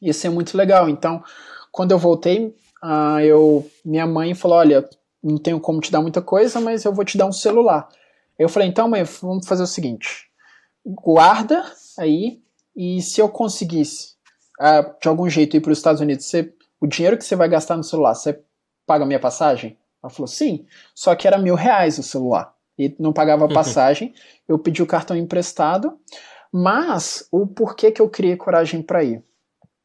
ia ser muito legal. Então, quando eu voltei, uh, eu, minha mãe falou, olha, não tenho como te dar muita coisa, mas eu vou te dar um celular. Eu falei, então, mãe, vamos fazer o seguinte, guarda aí, e se eu conseguisse, uh, de algum jeito, ir para os Estados Unidos, você, o dinheiro que você vai gastar no celular, você paga a minha passagem? Ela falou, sim, só que era mil reais o celular e não pagava uhum. passagem. eu pedi o cartão emprestado, mas o porquê que eu criei coragem para ir?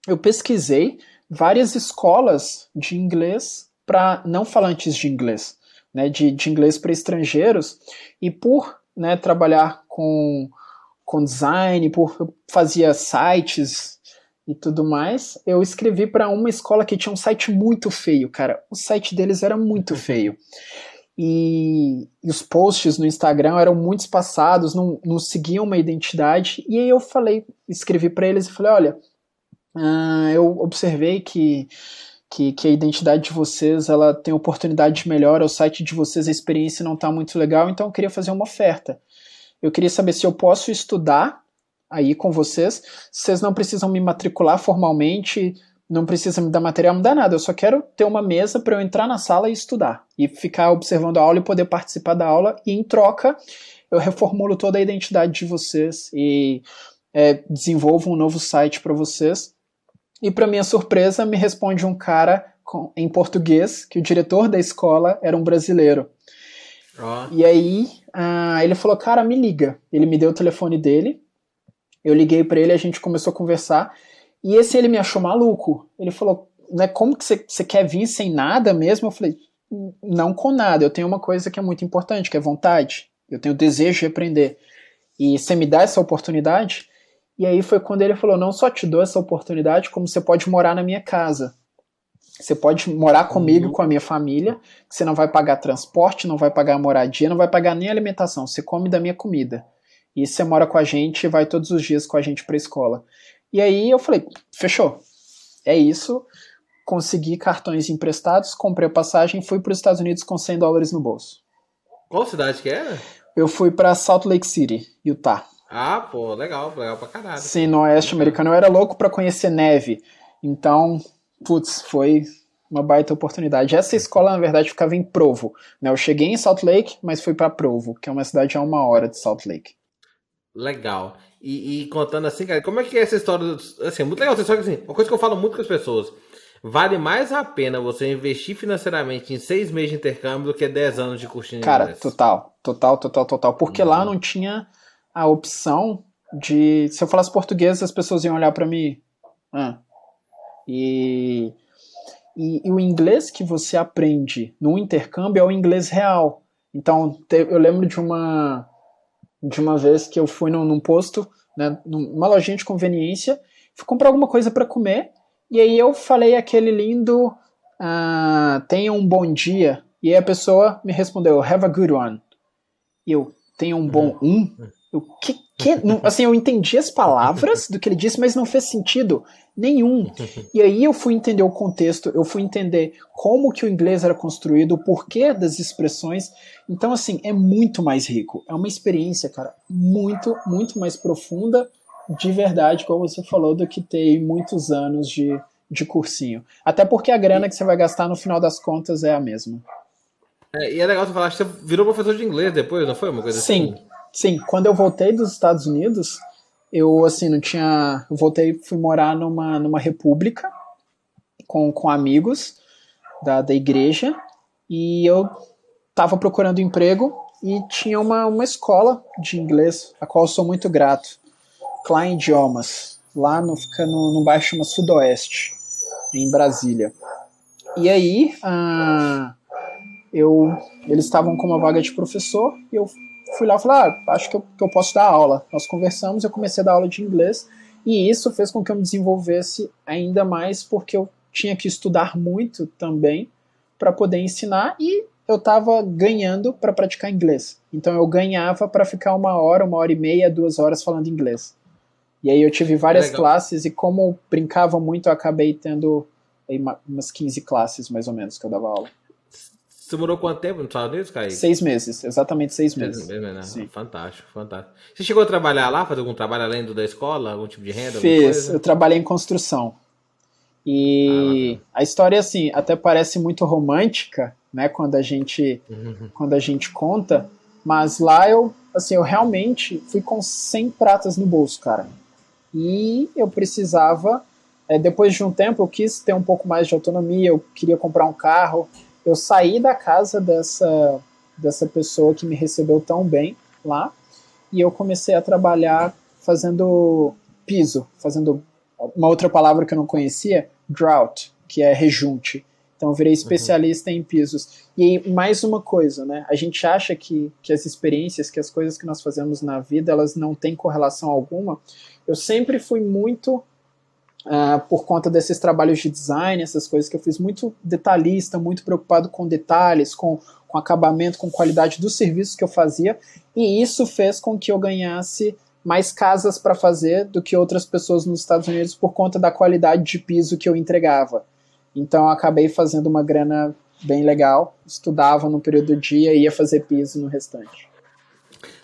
Eu pesquisei várias escolas de inglês para não falantes de inglês, né, de, de inglês para estrangeiros, e por né, trabalhar com, com design, por fazia sites e tudo mais, eu escrevi para uma escola que tinha um site muito feio, cara. O site deles era muito feio e, e, os posts no Instagram eram muito espaçados, não, não seguiam uma identidade. E aí eu falei, escrevi para eles e falei: olha, uh, eu observei que, que, que, a identidade de vocês ela tem oportunidade de melhora, o site de vocês, a experiência não está muito legal, então eu queria fazer uma oferta. Eu queria saber se eu posso estudar aí com vocês. Vocês não precisam me matricular formalmente, não precisa me dar material, não dá nada. Eu só quero ter uma mesa para eu entrar na sala e estudar. E ficar observando a aula e poder participar da aula. E em troca, eu reformulo toda a identidade de vocês e é, desenvolvo um novo site para vocês. E para minha surpresa, me responde um cara com, em português, que o diretor da escola era um brasileiro. E aí, ele falou: Cara, me liga. Ele me deu o telefone dele. Eu liguei para ele, a gente começou a conversar. E esse ele me achou maluco. Ele falou, né, como que você quer vir sem nada mesmo? Eu falei, não com nada. Eu tenho uma coisa que é muito importante, que é vontade. Eu tenho desejo de aprender. E você me dá essa oportunidade? E aí foi quando ele falou, não só te dou essa oportunidade, como você pode morar na minha casa. Você pode morar comigo, uhum. com a minha família, você não vai pagar transporte, não vai pagar moradia, não vai pagar nem alimentação. Você come da minha comida. E você mora com a gente e vai todos os dias com a gente para a escola. E aí eu falei, fechou. É isso. Consegui cartões emprestados, comprei a passagem, fui para os Estados Unidos com 100 dólares no bolso. Qual cidade que era? Eu fui para Salt Lake City, Utah. Ah, pô, legal, legal pra caralho. Sim, no oeste americano. Eu era louco para conhecer neve. Então, putz, foi uma baita oportunidade. Essa escola, na verdade, ficava em Provo. Né? Eu cheguei em Salt Lake, mas fui para Provo, que é uma cidade a uma hora de Salt Lake. Legal. E, e, contando assim, cara, como é que é essa história? Assim, muito legal essa história, assim, uma coisa que eu falo muito com as pessoas. Vale mais a pena você investir financeiramente em seis meses de intercâmbio do que dez anos de cursinho Cara, inglês. total, total, total, total. Porque uhum. lá não tinha a opção de. Se eu falasse português, as pessoas iam olhar para mim. Ah. E, e, e, o inglês que você aprende no intercâmbio é o inglês real. Então, eu lembro de uma de uma vez que eu fui num, num posto, né, numa lojinha de conveniência, fui comprar alguma coisa para comer, e aí eu falei aquele lindo ah, tenha um bom dia, e aí a pessoa me respondeu, have a good one. E eu, tenha um bom um? Eu, que, que? Assim, eu entendi as palavras do que ele disse, mas não fez sentido nenhum. E aí eu fui entender o contexto, eu fui entender como que o inglês era construído, o porquê das expressões. Então, assim, é muito mais rico. É uma experiência, cara, muito, muito mais profunda, de verdade, como você falou, do que ter muitos anos de, de cursinho. Até porque a grana que você vai gastar no final das contas é a mesma. É, e é legal você falar que você virou professor de inglês depois, não foi? Uma coisa Sim. Assim? Sim, quando eu voltei dos Estados Unidos, eu assim não tinha, eu voltei, fui morar numa numa república com, com amigos da, da igreja e eu estava procurando emprego e tinha uma, uma escola de inglês, a qual eu sou muito grato, Klein Idiomas, lá no, fica no, no bairro chama Sudoeste, em Brasília. E aí, ah, eu, eles estavam com uma vaga de professor e eu fui lá e falei, ah, acho que eu, que eu posso dar aula. Nós conversamos, eu comecei a dar aula de inglês e isso fez com que eu me desenvolvesse ainda mais porque eu tinha que estudar muito também para poder ensinar e eu estava ganhando para praticar inglês. Então eu ganhava para ficar uma hora, uma hora e meia, duas horas falando inglês. E aí eu tive várias Legal. classes e como brincava muito, eu acabei tendo umas 15 classes mais ou menos que eu dava aula. Você morou quanto tempo nos Estados Unidos, Kaique? Seis meses, exatamente seis meses. Seis meses né? Sim. Fantástico, fantástico. Você chegou a trabalhar lá, fazer algum trabalho além do da escola, algum tipo de renda? Fiz, eu trabalhei em construção. E ah, a história, assim, até parece muito romântica, né, quando a gente, uhum. quando a gente conta, mas lá eu, assim, eu realmente fui com 100 pratas no bolso, cara. E eu precisava, é, depois de um tempo, eu quis ter um pouco mais de autonomia, eu queria comprar um carro, eu saí da casa dessa, dessa pessoa que me recebeu tão bem lá e eu comecei a trabalhar fazendo piso, fazendo uma outra palavra que eu não conhecia, drought, que é rejunte. Então eu virei uhum. especialista uhum. em pisos. E mais uma coisa, né? A gente acha que, que as experiências, que as coisas que nós fazemos na vida, elas não têm correlação alguma. Eu sempre fui muito Uh, por conta desses trabalhos de design, essas coisas que eu fiz, muito detalhista, muito preocupado com detalhes, com, com acabamento, com qualidade dos serviços que eu fazia, e isso fez com que eu ganhasse mais casas para fazer do que outras pessoas nos Estados Unidos por conta da qualidade de piso que eu entregava. Então eu acabei fazendo uma grana bem legal, estudava no período do dia e ia fazer piso no restante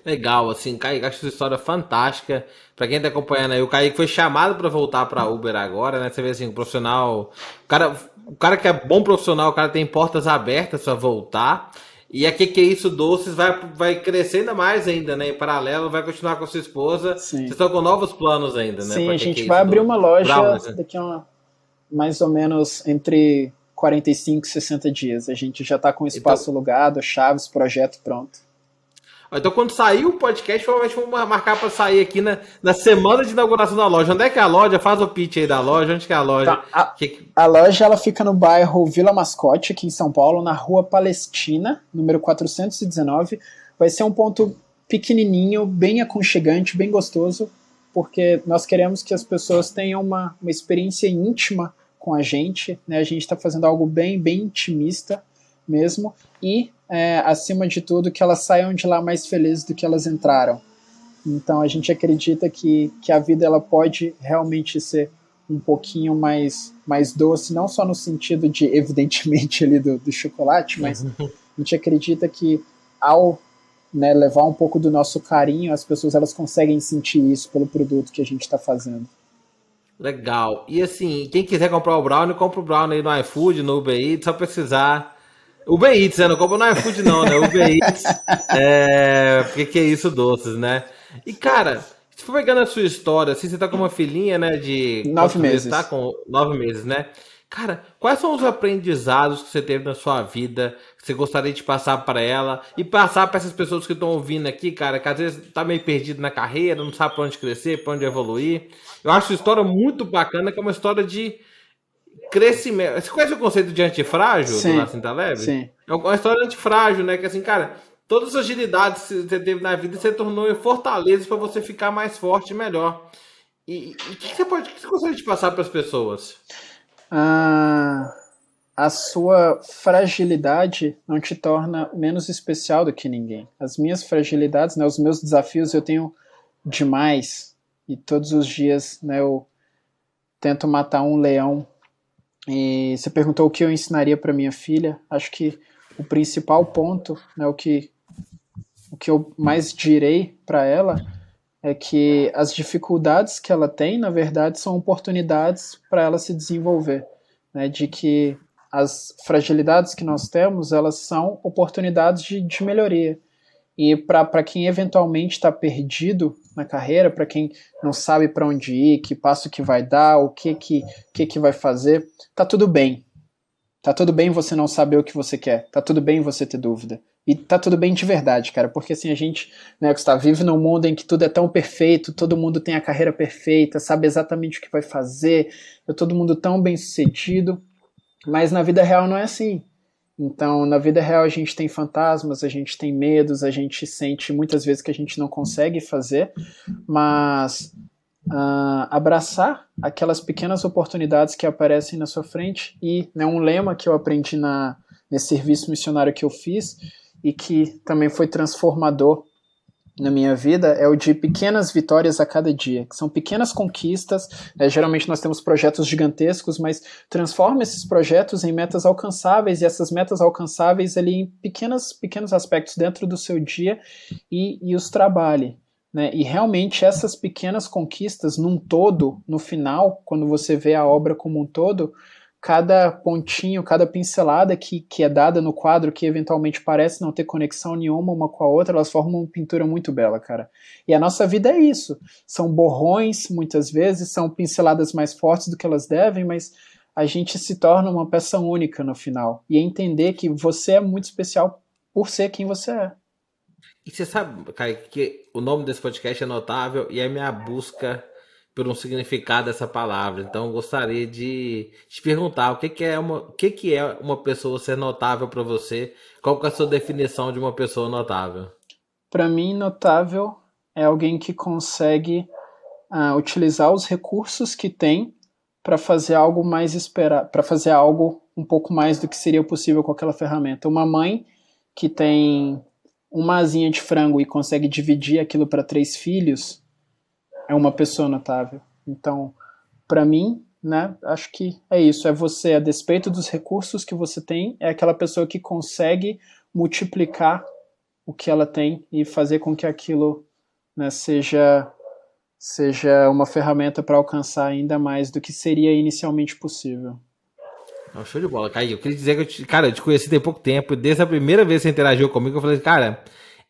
legal, assim, Kaique, acho essa história fantástica. Pra quem tá acompanhando aí, o Kaique foi chamado para voltar pra Uber agora, né? Você vê assim, o profissional. O cara, o cara que é bom profissional, o cara tem portas abertas para voltar. E a que que é isso doces vai, vai crescer ainda mais ainda, né? Em paralelo, vai continuar com a sua esposa. Sim. Vocês estão com novos planos ainda, né? Sim, a gente vai abrir uma loja né? daqui a uma, mais ou menos entre 45 e 60 dias. A gente já está com o espaço então, alugado, chaves, projeto pronto. Então, quando sair o podcast, provavelmente vamos marcar para sair aqui na, na semana de inauguração da loja. Onde é que é a loja? Faz o pitch aí da loja. Onde que é a loja? Tá, a, que... a, loja ela fica no bairro Vila Mascote, aqui em São Paulo, na Rua Palestina, número 419. Vai ser um ponto pequenininho, bem aconchegante, bem gostoso, porque nós queremos que as pessoas tenham uma, uma experiência íntima com a gente. Né? A gente está fazendo algo bem, bem intimista mesmo. E é, acima de tudo, que elas saiam de lá mais felizes do que elas entraram. Então a gente acredita que, que a vida ela pode realmente ser um pouquinho mais, mais doce, não só no sentido de, evidentemente, ali do, do chocolate, mas uhum. a gente acredita que ao né, levar um pouco do nosso carinho, as pessoas elas conseguem sentir isso pelo produto que a gente está fazendo. Legal. E assim, quem quiser comprar o brownie, compra o brownie no iFood, no Uber Eats, só precisar Uber Eats, né? Não compra no iFood não, né? Uber Eats, é... porque que é isso, doces, né? E, cara, se for pegando a sua história, assim, você tá com uma filhinha, né, de... Nove meses. Tá com nove meses, né? Cara, quais são os aprendizados que você teve na sua vida que você gostaria de passar para ela e passar para essas pessoas que estão ouvindo aqui, cara, que às vezes tá meio perdido na carreira, não sabe para onde crescer, para onde evoluir. Eu acho a história muito bacana, que é uma história de crescimento. Você conhece o conceito de antifrágil sim, do Nassim Taleb? Sim. É uma história antifrágil, né? Que assim, cara, todas as agilidades que você teve na vida você tornou em fortalezas para você ficar mais forte e melhor. E o que, você pode, que você gostaria de passar para as pessoas? Ah, a sua fragilidade não te torna menos especial do que ninguém. As minhas fragilidades, né, os meus desafios eu tenho demais e todos os dias, né, eu tento matar um leão e você perguntou o que eu ensinaria para minha filha. Acho que o principal ponto, né, o que o que eu mais direi para ela é que as dificuldades que ela tem, na verdade, são oportunidades para ela se desenvolver, né, de que as fragilidades que nós temos, elas são oportunidades de, de melhoria. E para quem eventualmente está perdido na carreira, para quem não sabe para onde ir, que passo que vai dar, o que que, que que vai fazer, tá tudo bem. Tá tudo bem você não saber o que você quer. Tá tudo bem você ter dúvida. E tá tudo bem de verdade, cara, porque assim a gente, né, Gustavo, vive num mundo em que tudo é tão perfeito, todo mundo tem a carreira perfeita, sabe exatamente o que vai fazer, é todo mundo tão bem sucedido, mas na vida real não é assim. Então, na vida real, a gente tem fantasmas, a gente tem medos, a gente sente muitas vezes que a gente não consegue fazer, mas uh, abraçar aquelas pequenas oportunidades que aparecem na sua frente e né, um lema que eu aprendi na, nesse serviço missionário que eu fiz e que também foi transformador na minha vida é o de pequenas vitórias a cada dia, que são pequenas conquistas. Né? Geralmente nós temos projetos gigantescos, mas transforma esses projetos em metas alcançáveis e essas metas alcançáveis ali em pequenas, pequenos aspectos dentro do seu dia e, e os trabalhe. Né? E realmente essas pequenas conquistas, num todo, no final, quando você vê a obra como um todo, cada pontinho, cada pincelada que, que é dada no quadro, que eventualmente parece não ter conexão nenhuma uma com a outra, elas formam uma pintura muito bela, cara. E a nossa vida é isso. São borrões, muitas vezes, são pinceladas mais fortes do que elas devem, mas a gente se torna uma peça única no final. E entender que você é muito especial por ser quem você é. E você sabe, cara, que o nome desse podcast é notável e é minha busca por um significado dessa palavra. Então, gostaria de te perguntar o que, que é uma, o que, que é uma pessoa ser notável para você? Qual é a sua definição de uma pessoa notável? Para mim, notável é alguém que consegue uh, utilizar os recursos que tem para fazer algo mais esperar, para fazer algo um pouco mais do que seria possível com aquela ferramenta. Uma mãe que tem uma asinha de frango e consegue dividir aquilo para três filhos é uma pessoa notável. Então, para mim, né, acho que é isso. É você, a despeito dos recursos que você tem, é aquela pessoa que consegue multiplicar o que ela tem e fazer com que aquilo né, seja seja uma ferramenta para alcançar ainda mais do que seria inicialmente possível. show de bola, Caio. Eu queria dizer que eu te, cara, eu te conheci tem pouco tempo. Desde a primeira vez que você interagiu comigo, eu falei, cara,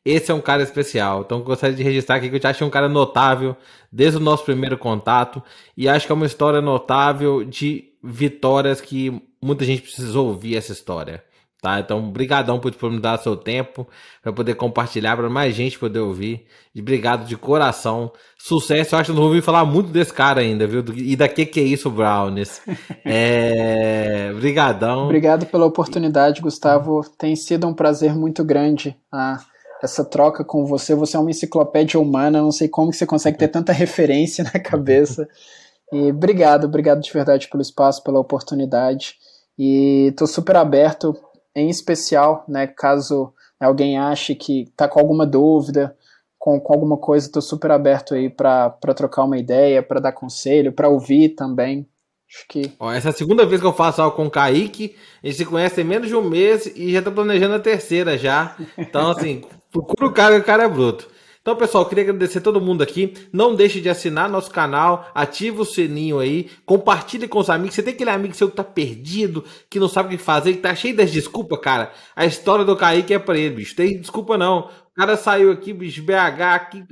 esse é um cara especial. Então gostaria de registrar aqui que eu te achei um cara notável desde o nosso primeiro contato. E acho que é uma história notável de vitórias que muita gente precisa ouvir essa história. Tá? Então, brigadão por disponibilizar seu tempo para poder compartilhar para mais gente poder ouvir. Obrigado de coração. Sucesso. Eu acho que não vou ouvir falar muito desse cara ainda, viu? E da que que é isso, Brownies. É... Brigadão. Obrigado pela oportunidade, Gustavo. Tem sido um prazer muito grande. Ah essa troca com você. Você é uma enciclopédia humana, não sei como que você consegue ter tanta referência na cabeça. E obrigado, obrigado de verdade pelo espaço, pela oportunidade. E estou super aberto, em especial, né, caso alguém ache que está com alguma dúvida, com, com alguma coisa, estou super aberto aí para trocar uma ideia, para dar conselho, para ouvir também. Acho que. Ó, essa é a segunda vez que eu faço algo com o Kaique. A gente se conhece em menos de um mês e já tô planejando a terceira já. Então, assim, procura o cara, o cara é bruto. Então, pessoal, queria agradecer todo mundo aqui. Não deixe de assinar nosso canal, ativa o sininho aí, compartilhe com os amigos. Você tem aquele amigo seu que tá perdido, que não sabe o que fazer, que tá cheio das desculpas, cara. A história do Kaique é pra ele, bicho. Tem desculpa não. O cara saiu aqui, bicho, BH, aqui,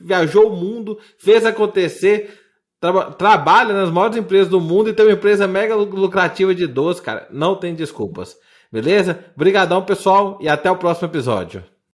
viajou o mundo, fez acontecer Tra trabalha nas maiores empresas do mundo e tem uma empresa mega lucrativa de doce, cara. Não tem desculpas. Beleza? Obrigadão, pessoal, e até o próximo episódio.